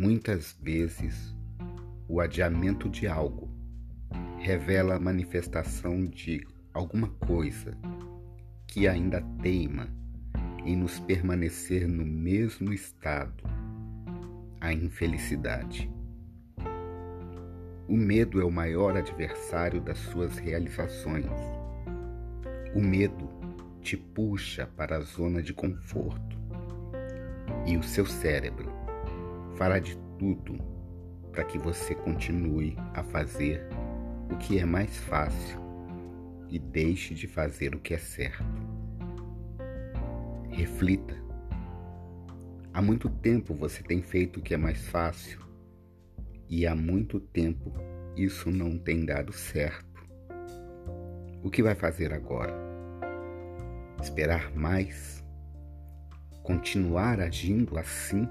Muitas vezes, o adiamento de algo revela a manifestação de alguma coisa que ainda teima em nos permanecer no mesmo estado, a infelicidade. O medo é o maior adversário das suas realizações. O medo te puxa para a zona de conforto e o seu cérebro fará de tudo para que você continue a fazer o que é mais fácil e deixe de fazer o que é certo. Reflita. Há muito tempo você tem feito o que é mais fácil e há muito tempo isso não tem dado certo. O que vai fazer agora? Esperar mais? Continuar agindo assim?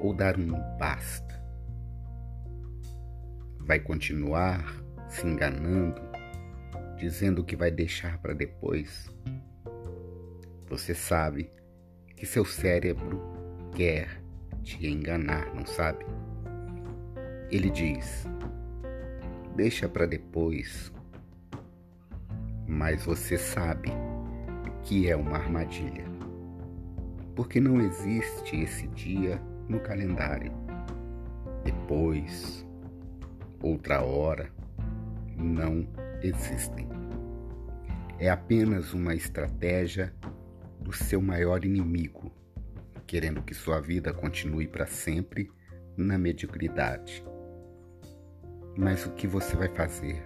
Ou dar um basta? Vai continuar se enganando, dizendo que vai deixar para depois? Você sabe que seu cérebro quer te enganar, não sabe? Ele diz: deixa para depois. Mas você sabe que é uma armadilha. Porque não existe esse dia no calendário. Depois, outra hora, não existem. É apenas uma estratégia do seu maior inimigo, querendo que sua vida continue para sempre na mediocridade. Mas o que você vai fazer?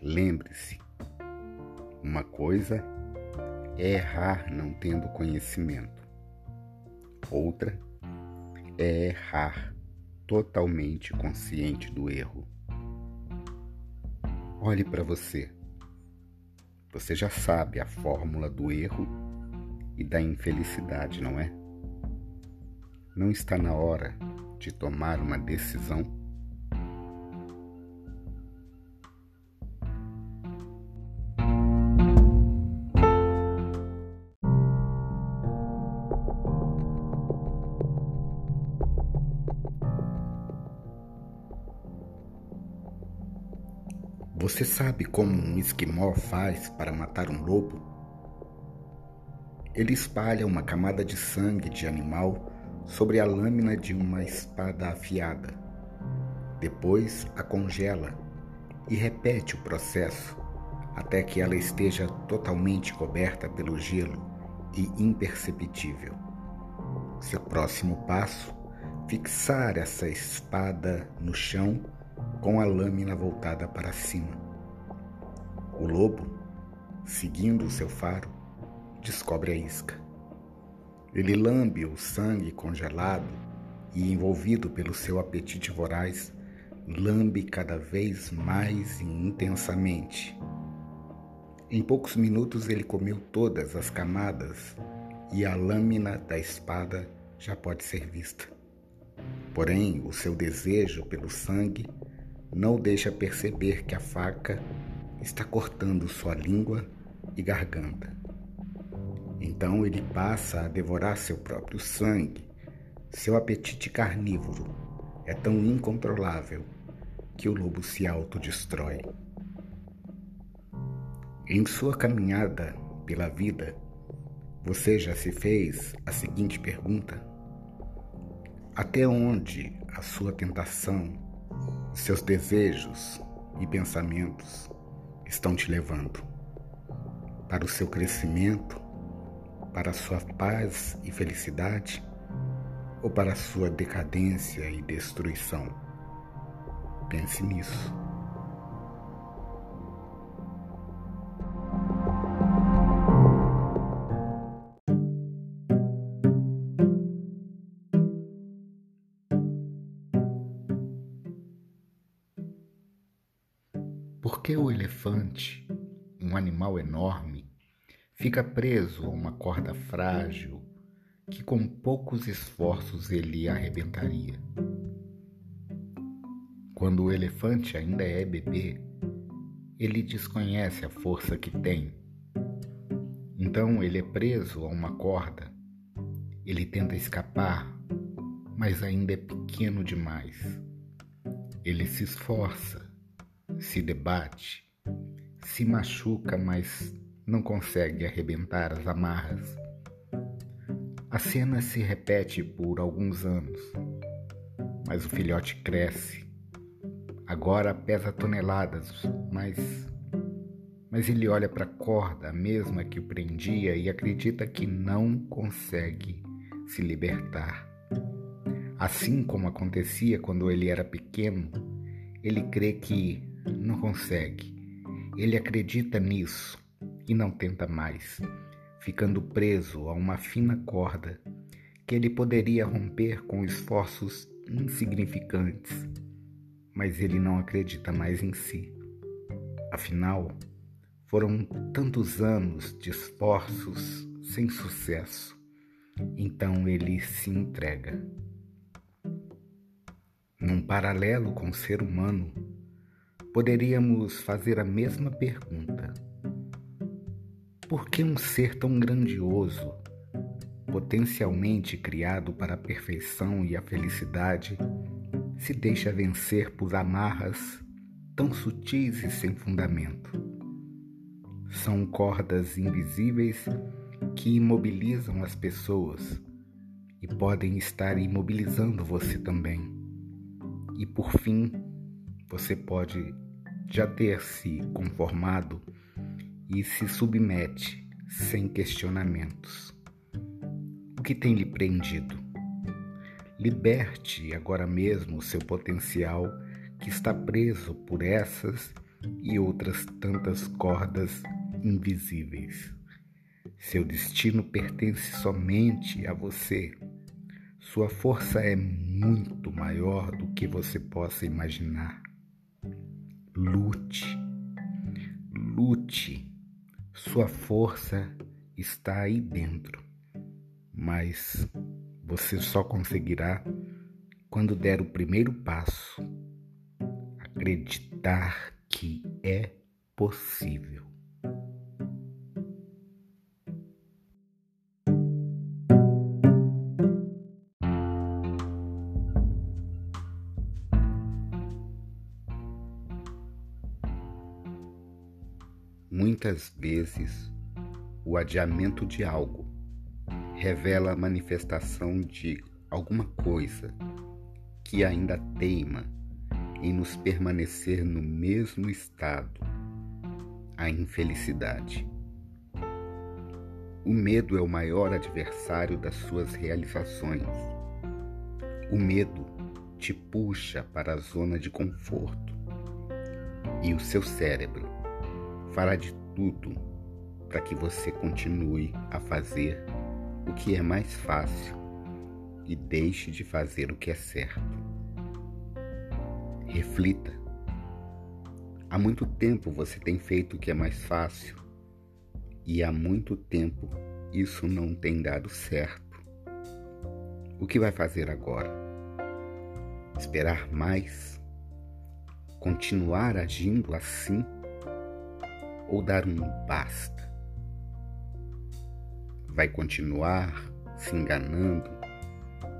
Lembre-se, uma coisa é errar não tendo conhecimento, outra é errar totalmente consciente do erro. Olhe para você. Você já sabe a fórmula do erro e da infelicidade, não é? Não está na hora de tomar uma decisão? Você sabe como um esquimó faz para matar um lobo? Ele espalha uma camada de sangue de animal sobre a lâmina de uma espada afiada. Depois a congela e repete o processo até que ela esteja totalmente coberta pelo gelo e imperceptível. Seu próximo passo, fixar essa espada no chão com a lâmina voltada para cima. O lobo, seguindo o seu faro, descobre a isca. Ele lambe o sangue congelado e, envolvido pelo seu apetite voraz, lambe cada vez mais intensamente. Em poucos minutos ele comeu todas as camadas e a lâmina da espada já pode ser vista. Porém, o seu desejo pelo sangue não deixa perceber que a faca está cortando sua língua e garganta. Então ele passa a devorar seu próprio sangue. Seu apetite carnívoro é tão incontrolável que o lobo se autodestrói. Em sua caminhada pela vida, você já se fez a seguinte pergunta: Até onde a sua tentação seus desejos e pensamentos estão te levando para o seu crescimento, para a sua paz e felicidade ou para a sua decadência e destruição? Pense nisso. Que o elefante, um animal enorme, fica preso a uma corda frágil que com poucos esforços ele arrebentaria? Quando o elefante ainda é bebê, ele desconhece a força que tem. Então ele é preso a uma corda. Ele tenta escapar, mas ainda é pequeno demais. Ele se esforça, se debate, se machuca, mas não consegue arrebentar as amarras. A cena se repete por alguns anos, mas o filhote cresce. Agora pesa toneladas, mas mas ele olha para a corda, a mesma que o prendia, e acredita que não consegue se libertar. Assim como acontecia quando ele era pequeno, ele crê que não consegue. Ele acredita nisso e não tenta mais, ficando preso a uma fina corda que ele poderia romper com esforços insignificantes, mas ele não acredita mais em si. Afinal, foram tantos anos de esforços sem sucesso. Então ele se entrega. Num paralelo com o ser humano, poderíamos fazer a mesma pergunta: por que um ser tão grandioso, potencialmente criado para a perfeição e a felicidade, se deixa vencer por amarras tão sutis e sem fundamento? São cordas invisíveis que imobilizam as pessoas e podem estar imobilizando você também. E por fim, você pode já ter se conformado e se submete sem questionamentos. O que tem lhe prendido? Liberte agora mesmo o seu potencial que está preso por essas e outras tantas cordas invisíveis. Seu destino pertence somente a você. Sua força é muito maior do que você possa imaginar. Lute, lute. Sua força está aí dentro, mas você só conseguirá quando der o primeiro passo. Acreditar que é possível. Muitas vezes, o adiamento de algo revela a manifestação de alguma coisa que ainda teima em nos permanecer no mesmo estado, a infelicidade. O medo é o maior adversário das suas realizações. O medo te puxa para a zona de conforto e o seu cérebro fará de tudo para que você continue a fazer o que é mais fácil e deixe de fazer o que é certo. Reflita. Há muito tempo você tem feito o que é mais fácil e há muito tempo isso não tem dado certo. O que vai fazer agora? Esperar mais? Continuar agindo assim? Ou dar um basta? Vai continuar se enganando,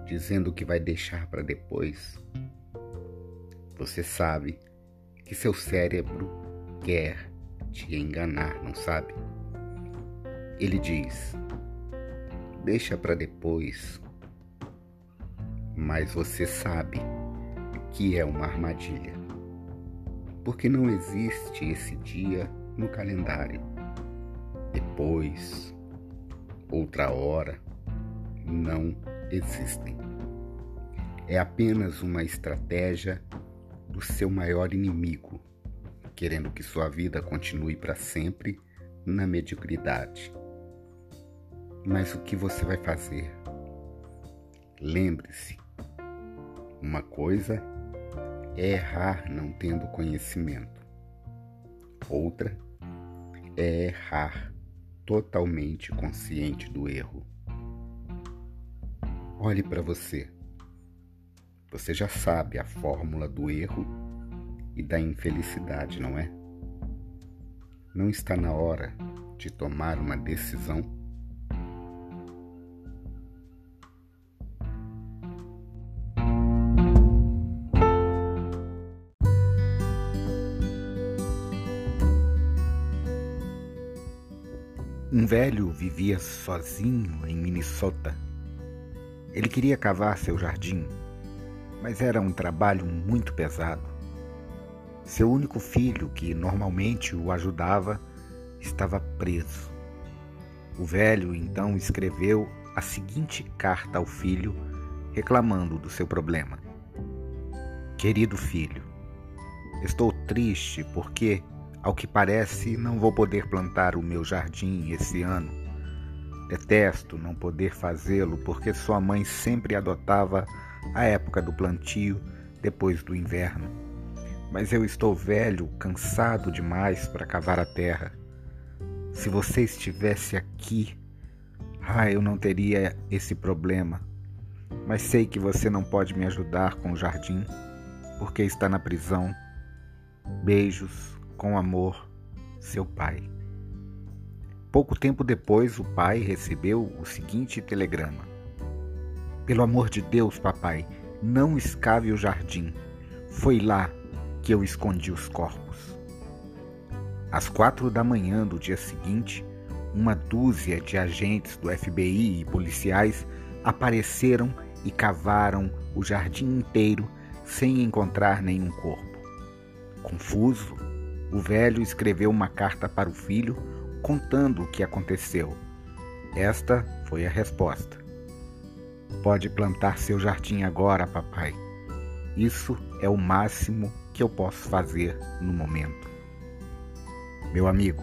dizendo que vai deixar para depois? Você sabe que seu cérebro quer te enganar, não sabe? Ele diz: deixa para depois. Mas você sabe que é uma armadilha. Porque não existe esse dia no calendário. Depois, outra hora, não existem. É apenas uma estratégia do seu maior inimigo, querendo que sua vida continue para sempre na mediocridade. Mas o que você vai fazer? Lembre-se, uma coisa é errar não tendo conhecimento, outra é errar totalmente consciente do erro. Olhe para você. Você já sabe a fórmula do erro e da infelicidade, não é? Não está na hora de tomar uma decisão? Um velho vivia sozinho em Minnesota. Ele queria cavar seu jardim, mas era um trabalho muito pesado. Seu único filho, que normalmente o ajudava, estava preso. O velho então escreveu a seguinte carta ao filho, reclamando do seu problema: Querido filho, estou triste porque ao que parece, não vou poder plantar o meu jardim esse ano. Detesto não poder fazê-lo porque sua mãe sempre adotava a época do plantio depois do inverno. Mas eu estou velho, cansado demais para cavar a terra. Se você estivesse aqui, ah, eu não teria esse problema. Mas sei que você não pode me ajudar com o jardim porque está na prisão. Beijos, com amor, seu pai. Pouco tempo depois, o pai recebeu o seguinte telegrama: Pelo amor de Deus, papai, não escave o jardim. Foi lá que eu escondi os corpos. Às quatro da manhã do dia seguinte, uma dúzia de agentes do FBI e policiais apareceram e cavaram o jardim inteiro sem encontrar nenhum corpo. Confuso, o velho escreveu uma carta para o filho contando o que aconteceu. Esta foi a resposta. Pode plantar seu jardim agora, papai. Isso é o máximo que eu posso fazer no momento. Meu amigo,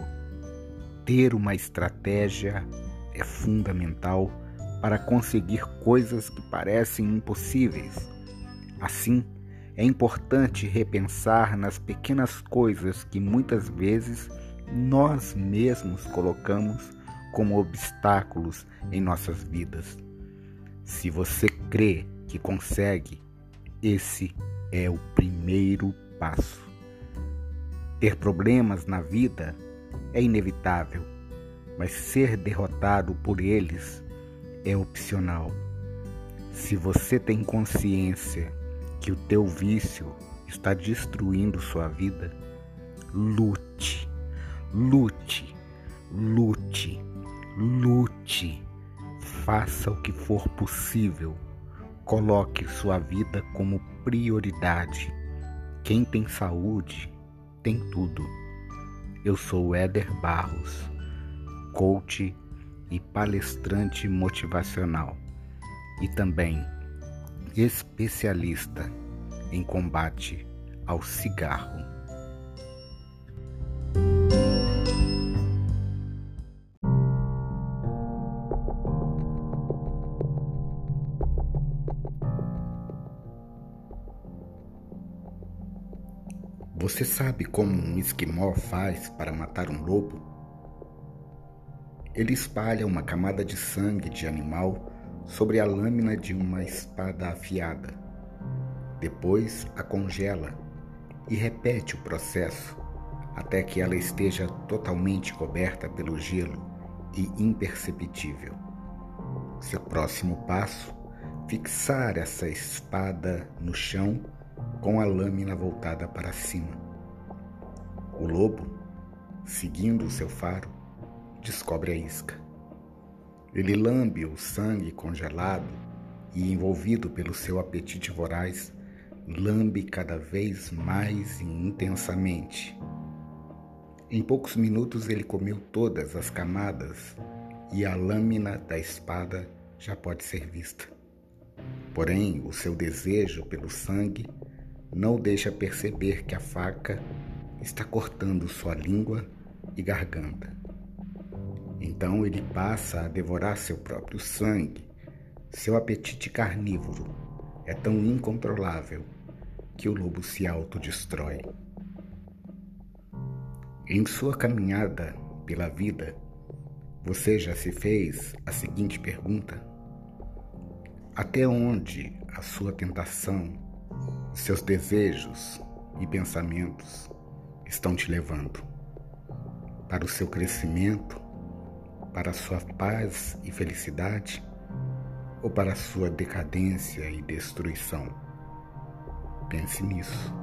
ter uma estratégia é fundamental para conseguir coisas que parecem impossíveis. Assim, é importante repensar nas pequenas coisas que muitas vezes nós mesmos colocamos como obstáculos em nossas vidas. Se você crê que consegue, esse é o primeiro passo. Ter problemas na vida é inevitável, mas ser derrotado por eles é opcional. Se você tem consciência que o teu vício está destruindo sua vida, lute, lute, lute, lute. Faça o que for possível. Coloque sua vida como prioridade. Quem tem saúde tem tudo. Eu sou Éder Barros, coach e palestrante motivacional e também especialista em combate ao cigarro. Você sabe como um esquimó faz para matar um lobo? Ele espalha uma camada de sangue de animal sobre a lâmina de uma espada afiada. Depois a congela e repete o processo até que ela esteja totalmente coberta pelo gelo e imperceptível. Seu próximo passo, fixar essa espada no chão com a lâmina voltada para cima. O lobo, seguindo o seu faro, descobre a isca. Ele lambe o sangue congelado e, envolvido pelo seu apetite voraz, lambe cada vez mais intensamente. Em poucos minutos ele comeu todas as camadas e a lâmina da espada já pode ser vista. Porém, o seu desejo pelo sangue não deixa perceber que a faca está cortando sua língua e garganta. Então ele passa a devorar seu próprio sangue. Seu apetite carnívoro é tão incontrolável que o lobo se autodestrói. Em sua caminhada pela vida, você já se fez a seguinte pergunta: Até onde a sua tentação, seus desejos e pensamentos estão te levando? Para o seu crescimento para sua paz e felicidade ou para sua decadência e destruição? Pense nisso.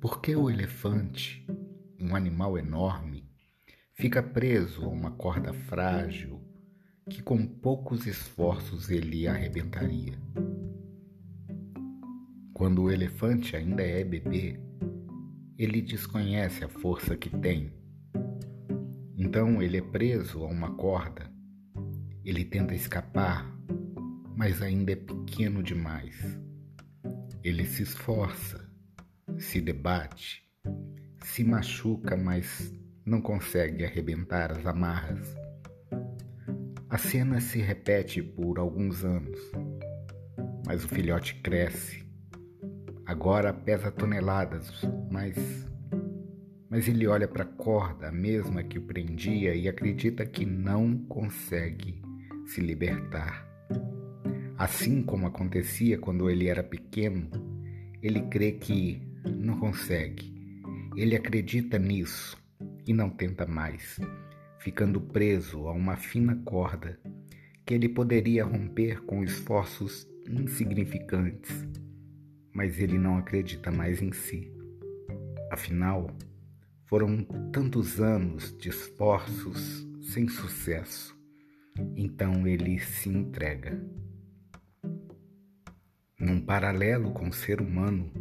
Por que o elefante, um animal enorme, fica preso a uma corda frágil que com poucos esforços ele arrebentaria. Quando o elefante ainda é bebê, ele desconhece a força que tem. Então ele é preso a uma corda. Ele tenta escapar, mas ainda é pequeno demais. Ele se esforça, se debate, se machuca, mas não consegue arrebentar as amarras. A cena se repete por alguns anos, mas o filhote cresce. Agora pesa toneladas, mas mas ele olha para a corda, a mesma que o prendia, e acredita que não consegue se libertar. Assim como acontecia quando ele era pequeno, ele crê que não consegue. Ele acredita nisso e não tenta mais, ficando preso a uma fina corda que ele poderia romper com esforços insignificantes, mas ele não acredita mais em si. Afinal, foram tantos anos de esforços sem sucesso, então ele se entrega. Num paralelo com o ser humano,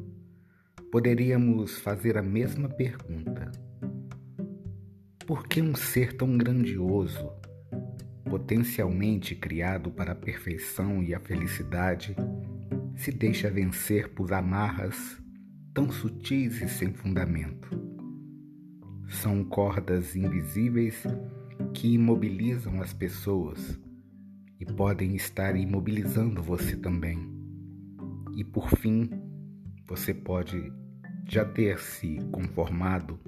poderíamos fazer a mesma pergunta: por que um ser tão grandioso, potencialmente criado para a perfeição e a felicidade, se deixa vencer por amarras tão sutis e sem fundamento? São cordas invisíveis que imobilizam as pessoas e podem estar imobilizando você também. E por fim, você pode já ter se conformado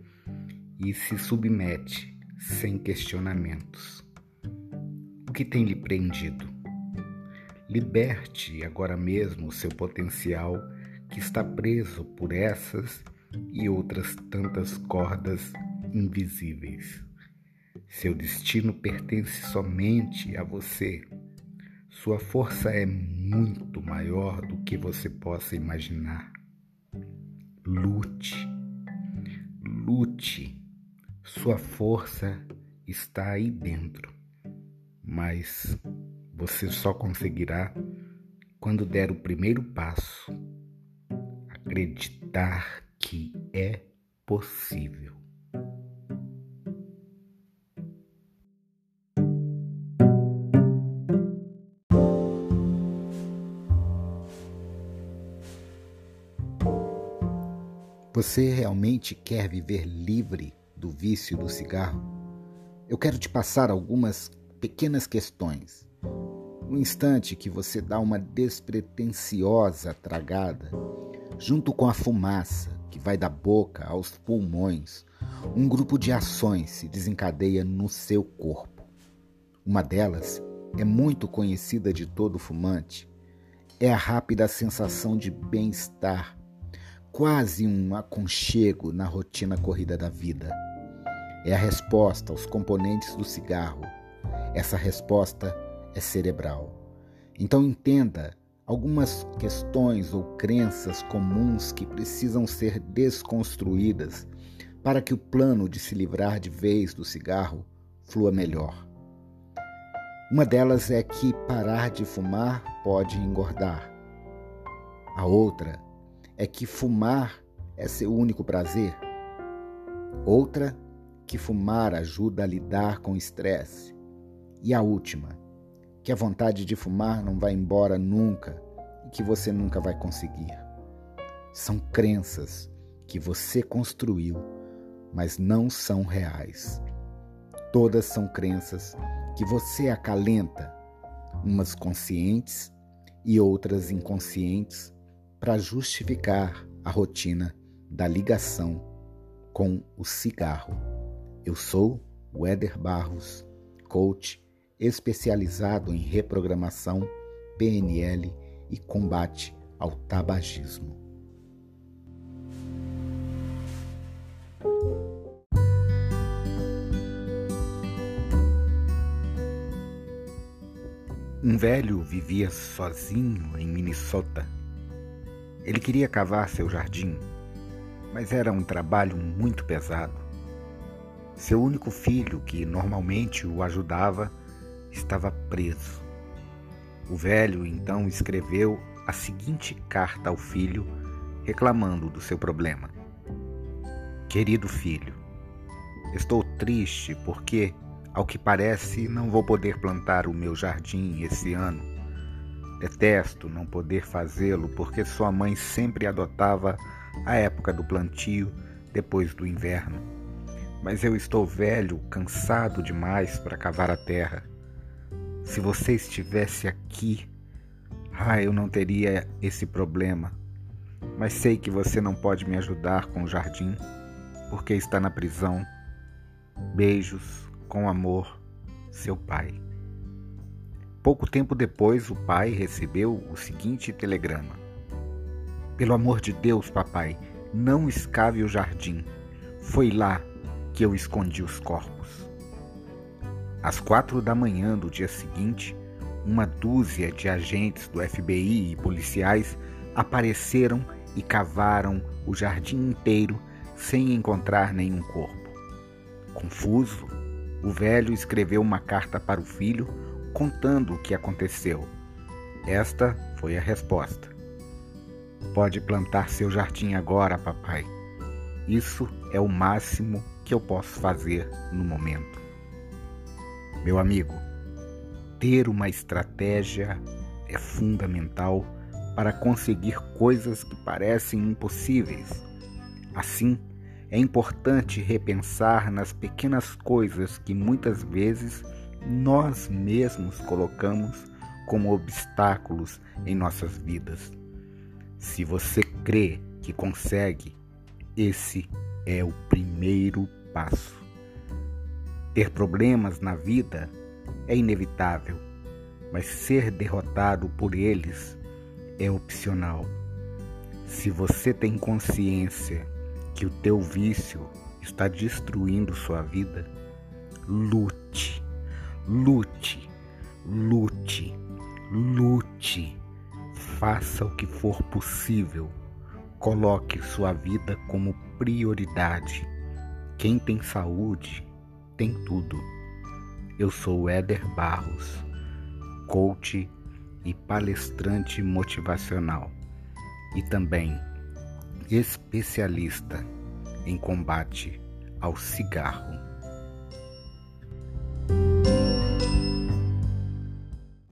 e se submete sem questionamentos. O que tem lhe prendido? Liberte agora mesmo o seu potencial que está preso por essas e outras tantas cordas invisíveis. Seu destino pertence somente a você sua força é muito maior do que você possa imaginar. Lute, lute. Sua força está aí dentro, mas você só conseguirá quando der o primeiro passo. Acreditar que é possível. Você realmente quer viver livre do vício do cigarro? Eu quero te passar algumas pequenas questões. No instante que você dá uma despretensiosa tragada, junto com a fumaça que vai da boca aos pulmões, um grupo de ações se desencadeia no seu corpo. Uma delas é muito conhecida de todo fumante. É a rápida sensação de bem-estar quase um aconchego na rotina corrida da vida. É a resposta aos componentes do cigarro. Essa resposta é cerebral. Então entenda algumas questões ou crenças comuns que precisam ser desconstruídas para que o plano de se livrar de vez do cigarro flua melhor. Uma delas é que parar de fumar pode engordar. A outra é que fumar é seu único prazer. Outra, que fumar ajuda a lidar com o estresse. E a última, que a vontade de fumar não vai embora nunca e que você nunca vai conseguir. São crenças que você construiu, mas não são reais. Todas são crenças que você acalenta, umas conscientes e outras inconscientes, para justificar a rotina da ligação com o cigarro. Eu sou o Éder Barros, coach especializado em reprogramação, PNL e combate ao tabagismo. Um velho vivia sozinho em Minnesota ele queria cavar seu jardim, mas era um trabalho muito pesado. Seu único filho, que normalmente o ajudava, estava preso. O velho então escreveu a seguinte carta ao filho, reclamando do seu problema: Querido filho, estou triste porque, ao que parece, não vou poder plantar o meu jardim esse ano. Detesto não poder fazê-lo porque sua mãe sempre adotava a época do plantio depois do inverno. Mas eu estou velho, cansado demais para cavar a terra. Se você estivesse aqui, ah, eu não teria esse problema. Mas sei que você não pode me ajudar com o jardim, porque está na prisão. Beijos, com amor, seu pai. Pouco tempo depois, o pai recebeu o seguinte telegrama: Pelo amor de Deus, papai, não escave o jardim. Foi lá que eu escondi os corpos. Às quatro da manhã do dia seguinte, uma dúzia de agentes do FBI e policiais apareceram e cavaram o jardim inteiro sem encontrar nenhum corpo. Confuso, o velho escreveu uma carta para o filho contando o que aconteceu. Esta foi a resposta. Pode plantar seu jardim agora, papai. Isso é o máximo que eu posso fazer no momento. Meu amigo, ter uma estratégia é fundamental para conseguir coisas que parecem impossíveis. Assim, é importante repensar nas pequenas coisas que muitas vezes nós mesmos colocamos como obstáculos em nossas vidas. Se você crê que consegue, esse é o primeiro passo. Ter problemas na vida é inevitável, mas ser derrotado por eles é opcional. Se você tem consciência que o teu vício está destruindo sua vida, lute, lute, lute, lute. Faça o que for possível. Coloque sua vida como prioridade. Quem tem saúde tem tudo. Eu sou Éder Barros, coach e palestrante motivacional e também especialista em combate ao cigarro.